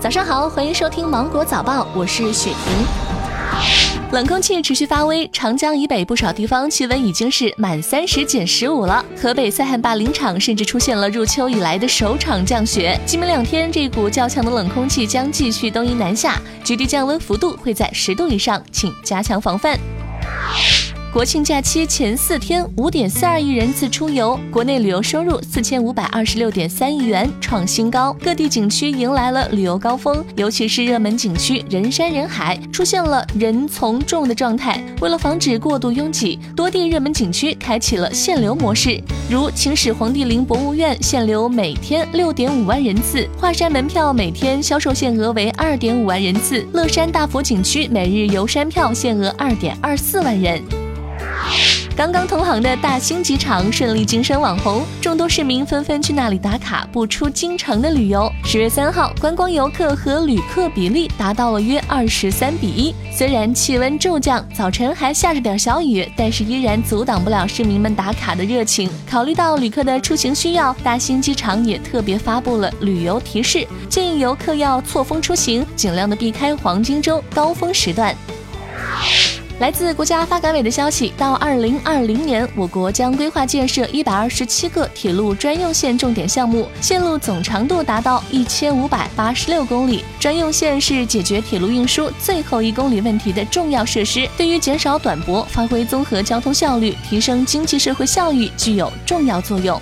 早上好，欢迎收听芒果早报，我是雪婷。冷空气持续发威，长江以北不少地方气温已经是满三十减十五了。河北塞罕坝林场甚至出现了入秋以来的首场降雪。今明两天，这股较强的冷空气将继续东移南下，局地降温幅度会在十度以上，请加强防范。国庆假期前四天，五点四二亿人次出游，国内旅游收入四千五百二十六点三亿元，创新高。各地景区迎来了旅游高峰，尤其是热门景区人山人海，出现了人从众的状态。为了防止过度拥挤，多地热门景区开启了限流模式，如秦始皇帝陵博物院限流每天六点五万人次，华山门票每天销售限额为二点五万人次，乐山大佛景区每日游山票限额二点二四万人。刚刚投航的大兴机场顺利晋升网红，众多市民纷纷去那里打卡，不出京城的旅游。十月三号，观光游客和旅客比例达到了约二十三比一。虽然气温骤降，早晨还下着点小雨，但是依然阻挡不了市民们打卡的热情。考虑到旅客的出行需要，大兴机场也特别发布了旅游提示，建议游客要错峰出行，尽量的避开黄金周高峰时段。来自国家发改委的消息，到二零二零年，我国将规划建设一百二十七个铁路专用线重点项目，线路总长度达到一千五百八十六公里。专用线是解决铁路运输最后一公里问题的重要设施，对于减少短驳、发挥综合交通效率、提升经济社会效益具有重要作用。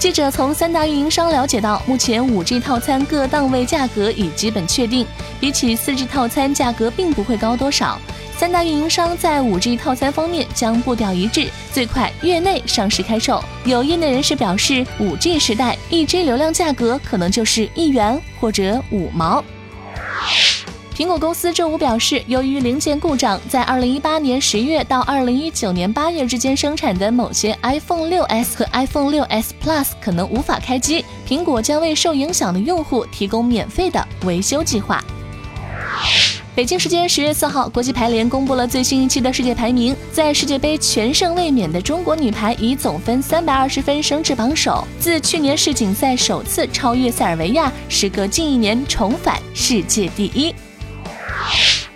记者从三大运营商了解到，目前五 G 套餐各档位价格已基本确定，比起四 G 套餐价格并不会高多少。三大运营商在五 G 套餐方面将步调一致，最快月内上市开售。有业内人士表示，五 G 时代一 G 流量价格可能就是一元或者五毛。苹果公司周五表示，由于零件故障，在二零一八年十月到二零一九年八月之间生产的某些 iPhone 六 S 和 iPhone 六 S Plus 可能无法开机。苹果将为受影响的用户提供免费的维修计划。北京时间十月四号，国际排联公布了最新一期的世界排名。在世界杯全胜卫冕的中国女排以总分三百二十分升至榜首，自去年世锦赛首次超越塞尔维亚，时隔近一年重返世界第一。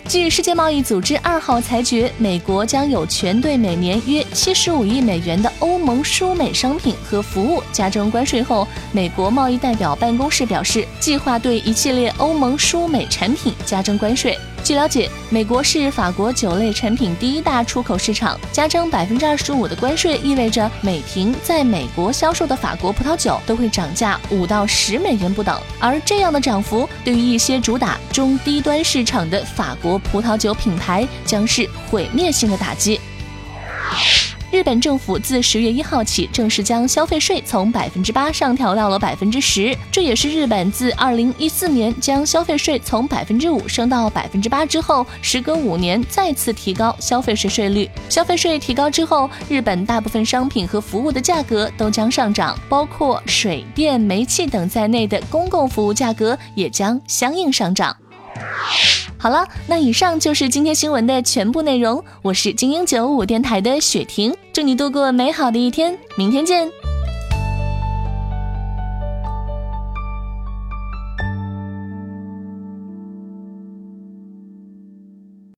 据世界贸易组织二号裁决，美国将有权对每年约七十五亿美元的欧盟输美商品和服务加征关税后，美国贸易代表办公室表示，计划对一系列欧盟输美产品加征关税。据了解，美国是法国酒类产品第一大出口市场，加征百分之二十五的关税，意味着每瓶在美国销售的法国葡萄酒都会涨价五到十美元不等。而这样的涨幅，对于一些主打中低端市场的法国葡萄酒品牌，将是毁灭性的打击。日本政府自十月一号起正式将消费税从百分之八上调到了百分之十，这也是日本自二零一四年将消费税从百分之五升到百分之八之后，时隔五年再次提高消费税税率。消费税提高之后，日本大部分商品和服务的价格都将上涨，包括水电、煤气等在内的公共服务价格也将相应上涨。好了，那以上就是今天新闻的全部内容。我是精英九五电台的雪婷，祝你度过美好的一天，明天见。